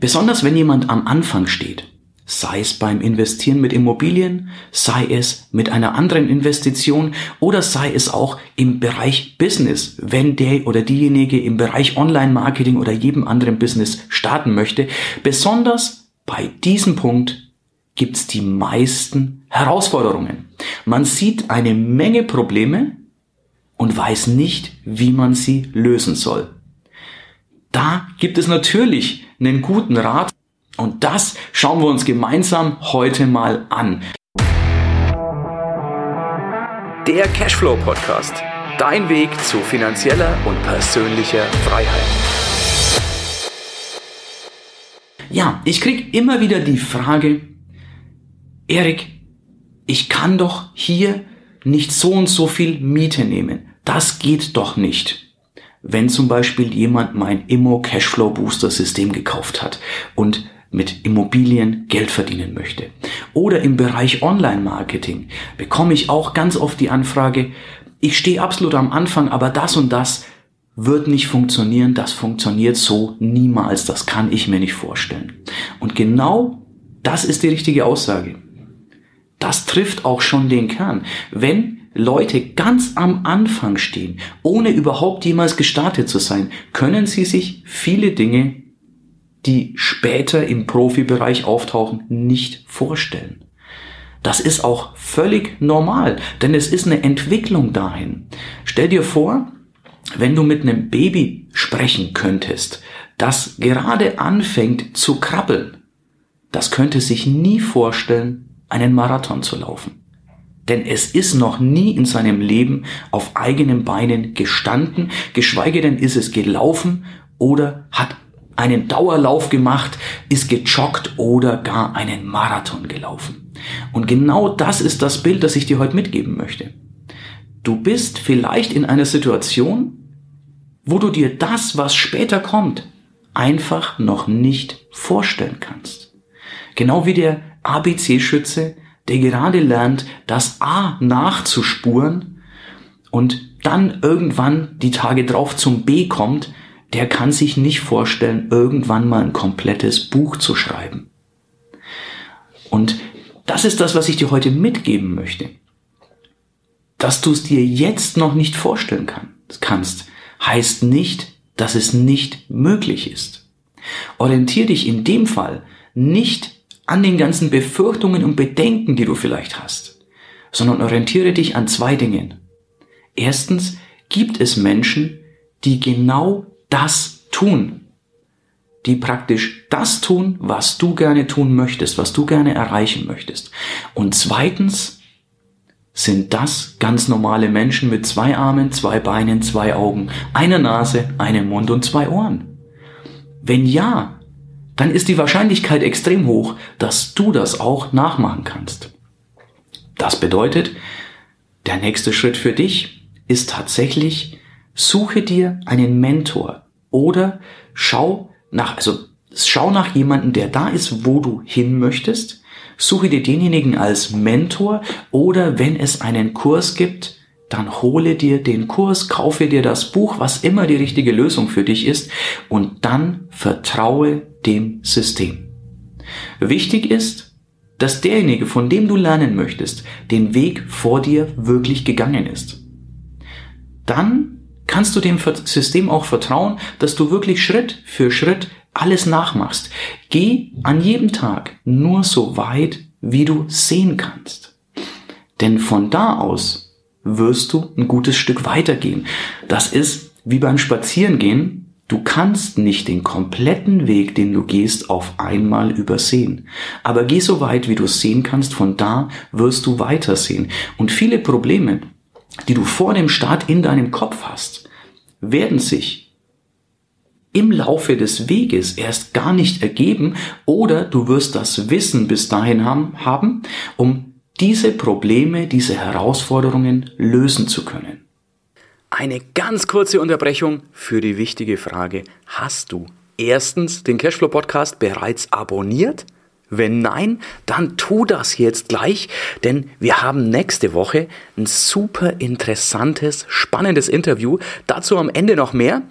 Besonders wenn jemand am Anfang steht, sei es beim Investieren mit Immobilien, sei es mit einer anderen Investition oder sei es auch im Bereich Business, wenn der oder diejenige im Bereich Online-Marketing oder jedem anderen Business starten möchte. Besonders bei diesem Punkt gibt's die meisten Herausforderungen. Man sieht eine Menge Probleme und weiß nicht, wie man sie lösen soll. Da gibt es natürlich einen guten Rat und das schauen wir uns gemeinsam heute mal an. Der Cashflow Podcast. Dein Weg zu finanzieller und persönlicher Freiheit. Ja, ich krieg immer wieder die Frage, Erik, ich kann doch hier nicht so und so viel Miete nehmen. Das geht doch nicht wenn zum Beispiel jemand mein Immo Cashflow Booster System gekauft hat und mit Immobilien Geld verdienen möchte. Oder im Bereich Online-Marketing bekomme ich auch ganz oft die Anfrage, ich stehe absolut am Anfang, aber das und das wird nicht funktionieren, das funktioniert so niemals, das kann ich mir nicht vorstellen. Und genau das ist die richtige Aussage. Das trifft auch schon den Kern. Wenn Leute ganz am Anfang stehen, ohne überhaupt jemals gestartet zu sein, können sie sich viele Dinge, die später im Profibereich auftauchen, nicht vorstellen. Das ist auch völlig normal, denn es ist eine Entwicklung dahin. Stell dir vor, wenn du mit einem Baby sprechen könntest, das gerade anfängt zu krabbeln, das könnte sich nie vorstellen, einen Marathon zu laufen. Denn es ist noch nie in seinem Leben auf eigenen Beinen gestanden, geschweige denn ist es gelaufen oder hat einen Dauerlauf gemacht, ist gejoggt oder gar einen Marathon gelaufen. Und genau das ist das Bild, das ich dir heute mitgeben möchte. Du bist vielleicht in einer Situation, wo du dir das, was später kommt, einfach noch nicht vorstellen kannst. Genau wie der ABC-Schütze der gerade lernt, das A nachzuspuren und dann irgendwann die Tage drauf zum B kommt, der kann sich nicht vorstellen, irgendwann mal ein komplettes Buch zu schreiben. Und das ist das, was ich dir heute mitgeben möchte. Dass du es dir jetzt noch nicht vorstellen kann, kannst, heißt nicht, dass es nicht möglich ist. Orientier dich in dem Fall nicht an den ganzen Befürchtungen und Bedenken, die du vielleicht hast, sondern orientiere dich an zwei Dingen. Erstens gibt es Menschen, die genau das tun, die praktisch das tun, was du gerne tun möchtest, was du gerne erreichen möchtest. Und zweitens sind das ganz normale Menschen mit zwei Armen, zwei Beinen, zwei Augen, einer Nase, einem Mund und zwei Ohren. Wenn ja, dann ist die Wahrscheinlichkeit extrem hoch, dass du das auch nachmachen kannst. Das bedeutet, der nächste Schritt für dich ist tatsächlich, suche dir einen Mentor oder schau nach, also schau nach jemanden, der da ist, wo du hin möchtest. Suche dir denjenigen als Mentor oder wenn es einen Kurs gibt, dann hole dir den Kurs, kaufe dir das Buch, was immer die richtige Lösung für dich ist und dann vertraue dem System. Wichtig ist, dass derjenige, von dem du lernen möchtest, den Weg vor dir wirklich gegangen ist. Dann kannst du dem System auch vertrauen, dass du wirklich Schritt für Schritt alles nachmachst. Geh an jedem Tag nur so weit, wie du sehen kannst. Denn von da aus wirst du ein gutes Stück weitergehen. Das ist wie beim Spazierengehen. Du kannst nicht den kompletten Weg, den du gehst, auf einmal übersehen. Aber geh so weit, wie du es sehen kannst, von da wirst du weitersehen. Und viele Probleme, die du vor dem Start in deinem Kopf hast, werden sich im Laufe des Weges erst gar nicht ergeben oder du wirst das Wissen bis dahin haben, um diese Probleme, diese Herausforderungen lösen zu können. Eine ganz kurze Unterbrechung für die wichtige Frage, hast du erstens den Cashflow Podcast bereits abonniert? Wenn nein, dann tu das jetzt gleich, denn wir haben nächste Woche ein super interessantes, spannendes Interview. Dazu am Ende noch mehr.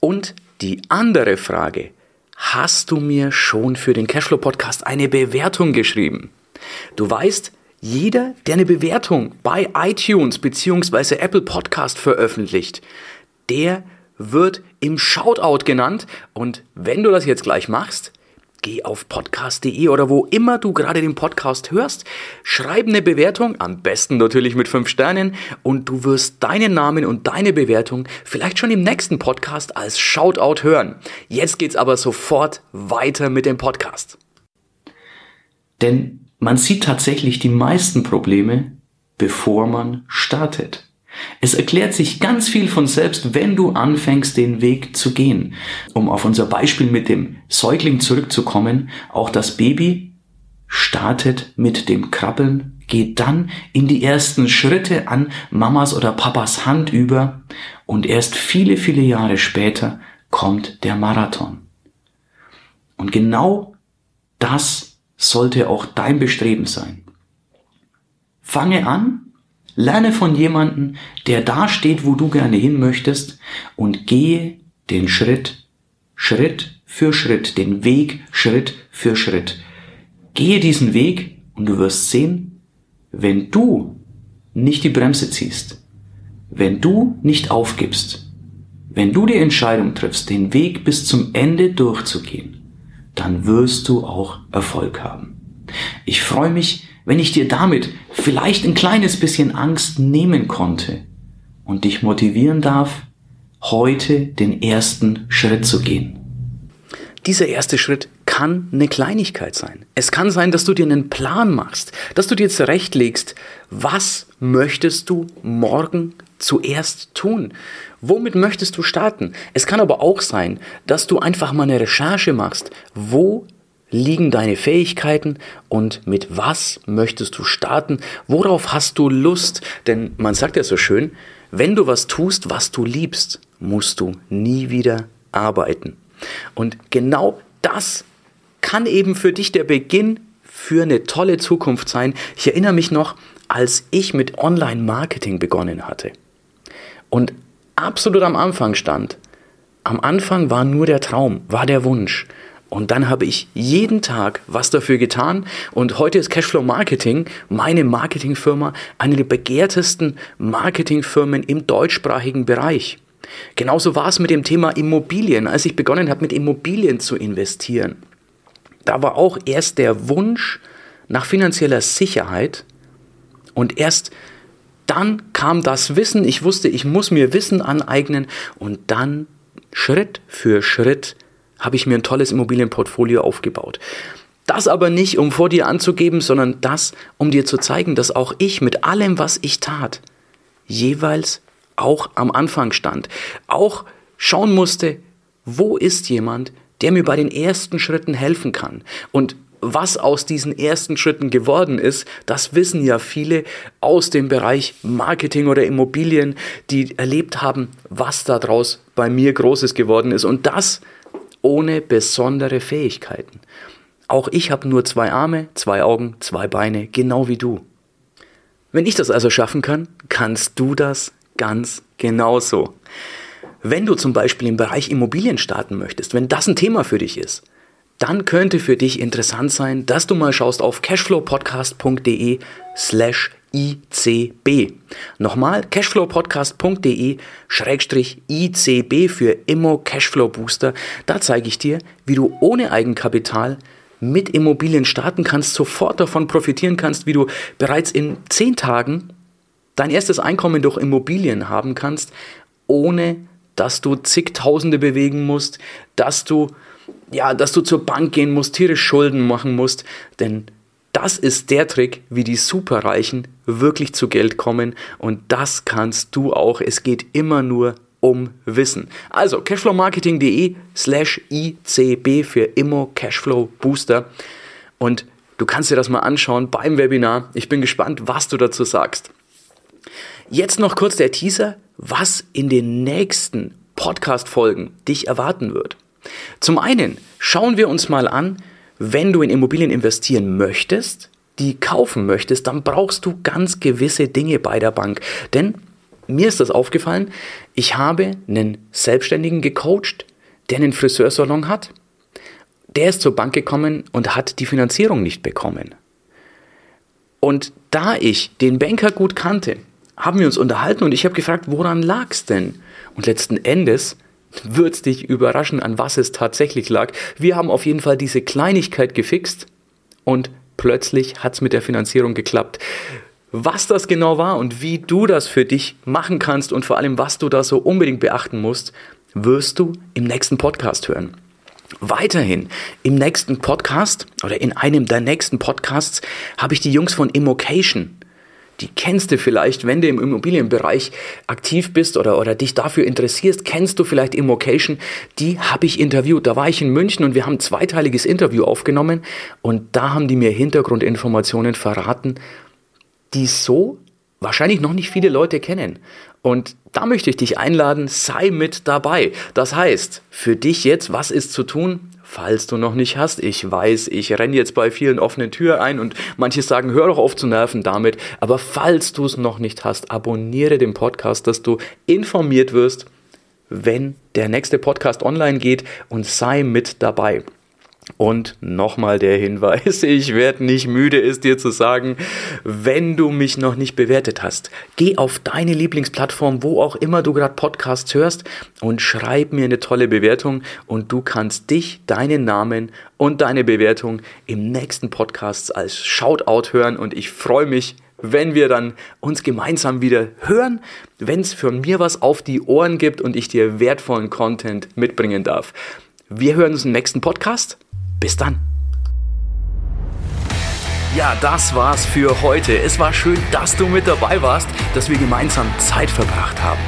Und die andere Frage, hast du mir schon für den Cashflow Podcast eine Bewertung geschrieben? Du weißt, jeder, der eine Bewertung bei iTunes bzw. Apple Podcast veröffentlicht, der wird im Shoutout genannt. Und wenn du das jetzt gleich machst, geh auf podcast.de oder wo immer du gerade den Podcast hörst, schreib eine Bewertung, am besten natürlich mit fünf Sternen und du wirst deinen Namen und deine Bewertung vielleicht schon im nächsten Podcast als Shoutout hören. Jetzt geht's aber sofort weiter mit dem Podcast. Denn man sieht tatsächlich die meisten Probleme, bevor man startet. Es erklärt sich ganz viel von selbst, wenn du anfängst, den Weg zu gehen. Um auf unser Beispiel mit dem Säugling zurückzukommen, auch das Baby startet mit dem Krabbeln, geht dann in die ersten Schritte an Mamas oder Papas Hand über und erst viele, viele Jahre später kommt der Marathon. Und genau das sollte auch dein Bestreben sein. Fange an, Lerne von jemandem, der da steht, wo du gerne hin möchtest und gehe den Schritt, Schritt für Schritt, den Weg Schritt für Schritt. Gehe diesen Weg und du wirst sehen, wenn du nicht die Bremse ziehst, wenn du nicht aufgibst, wenn du die Entscheidung triffst, den Weg bis zum Ende durchzugehen, dann wirst du auch Erfolg haben. Ich freue mich, wenn ich dir damit vielleicht ein kleines bisschen Angst nehmen konnte und dich motivieren darf, heute den ersten Schritt zu gehen. Dieser erste Schritt kann eine Kleinigkeit sein. Es kann sein, dass du dir einen Plan machst, dass du dir zurechtlegst, was möchtest du morgen zuerst tun? Womit möchtest du starten? Es kann aber auch sein, dass du einfach mal eine Recherche machst. Wo liegen deine Fähigkeiten und mit was möchtest du starten? Worauf hast du Lust? Denn man sagt ja so schön, wenn du was tust, was du liebst, musst du nie wieder arbeiten. Und genau das kann eben für dich der Beginn für eine tolle Zukunft sein. Ich erinnere mich noch, als ich mit Online-Marketing begonnen hatte und absolut am Anfang stand. Am Anfang war nur der Traum, war der Wunsch. Und dann habe ich jeden Tag was dafür getan. Und heute ist Cashflow Marketing, meine Marketingfirma, eine der begehrtesten Marketingfirmen im deutschsprachigen Bereich. Genauso war es mit dem Thema Immobilien, als ich begonnen habe, mit Immobilien zu investieren. Da war auch erst der Wunsch nach finanzieller Sicherheit und erst dann kam das Wissen. Ich wusste, ich muss mir Wissen aneignen und dann Schritt für Schritt habe ich mir ein tolles Immobilienportfolio aufgebaut. Das aber nicht, um vor dir anzugeben, sondern das, um dir zu zeigen, dass auch ich mit allem, was ich tat, jeweils auch am Anfang stand. Auch schauen musste, wo ist jemand, der mir bei den ersten Schritten helfen kann. Und was aus diesen ersten Schritten geworden ist, das wissen ja viele aus dem Bereich Marketing oder Immobilien, die erlebt haben, was daraus bei mir Großes geworden ist. Und das ohne besondere Fähigkeiten. Auch ich habe nur zwei Arme, zwei Augen, zwei Beine, genau wie du. Wenn ich das also schaffen kann, kannst du das ganz genauso. Wenn du zum Beispiel im Bereich Immobilien starten möchtest, wenn das ein Thema für dich ist, dann könnte für dich interessant sein, dass du mal schaust auf cashflowpodcast.de slash ICB. Nochmal cashflowpodcast.de Schrägstrich ICB für Immo Cashflow Booster. Da zeige ich dir, wie du ohne Eigenkapital mit Immobilien starten kannst, sofort davon profitieren kannst, wie du bereits in zehn Tagen dein erstes Einkommen durch Immobilien haben kannst, ohne dass du zigtausende bewegen musst, dass du ja, dass du zur Bank gehen musst, tierisch Schulden machen musst, denn das ist der Trick, wie die Superreichen wirklich zu Geld kommen und das kannst du auch. Es geht immer nur um Wissen. Also cashflowmarketing.de slash ICB für Immo Cashflow Booster und du kannst dir das mal anschauen beim Webinar. Ich bin gespannt, was du dazu sagst. Jetzt noch kurz der Teaser, was in den nächsten Podcast-Folgen dich erwarten wird. Zum einen schauen wir uns mal an, wenn du in Immobilien investieren möchtest, die kaufen möchtest, dann brauchst du ganz gewisse Dinge bei der Bank. Denn mir ist das aufgefallen, ich habe einen Selbstständigen gecoacht, der einen Friseursalon hat. der ist zur Bank gekommen und hat die Finanzierung nicht bekommen. Und da ich den Banker gut kannte, haben wir uns unterhalten und ich habe gefragt, woran lag es denn? Und letzten Endes wird es dich überraschen, an was es tatsächlich lag. Wir haben auf jeden Fall diese Kleinigkeit gefixt und plötzlich hat es mit der Finanzierung geklappt. Was das genau war und wie du das für dich machen kannst und vor allem, was du da so unbedingt beachten musst, wirst du im nächsten Podcast hören. Weiterhin im nächsten Podcast oder in einem der nächsten Podcasts habe ich die Jungs von Immocation. Die kennst du vielleicht, wenn du im Immobilienbereich aktiv bist oder, oder dich dafür interessierst, kennst du vielleicht Immocation. Die habe ich interviewt. Da war ich in München und wir haben ein zweiteiliges Interview aufgenommen und da haben die mir Hintergrundinformationen verraten, die so wahrscheinlich noch nicht viele Leute kennen. Und da möchte ich dich einladen, sei mit dabei. Das heißt, für dich jetzt, was ist zu tun? Falls du noch nicht hast, ich weiß, ich renne jetzt bei vielen offenen Türen ein und manche sagen, hör doch auf zu nerven damit. Aber falls du es noch nicht hast, abonniere den Podcast, dass du informiert wirst, wenn der nächste Podcast online geht und sei mit dabei. Und nochmal der Hinweis, ich werde nicht müde, es dir zu sagen, wenn du mich noch nicht bewertet hast, geh auf deine Lieblingsplattform, wo auch immer du gerade Podcasts hörst und schreib mir eine tolle Bewertung und du kannst dich, deinen Namen und deine Bewertung im nächsten Podcast als Shoutout hören und ich freue mich, wenn wir dann uns gemeinsam wieder hören, wenn es von mir was auf die Ohren gibt und ich dir wertvollen Content mitbringen darf. Wir hören uns im nächsten Podcast. Bis dann. Ja, das war's für heute. Es war schön, dass du mit dabei warst, dass wir gemeinsam Zeit verbracht haben.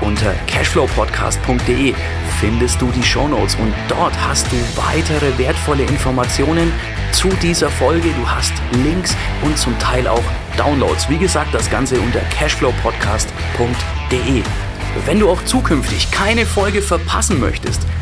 Unter cashflowpodcast.de findest du die Shownotes und dort hast du weitere wertvolle Informationen zu dieser Folge. Du hast Links und zum Teil auch Downloads. Wie gesagt, das Ganze unter cashflowpodcast.de. Wenn du auch zukünftig keine Folge verpassen möchtest,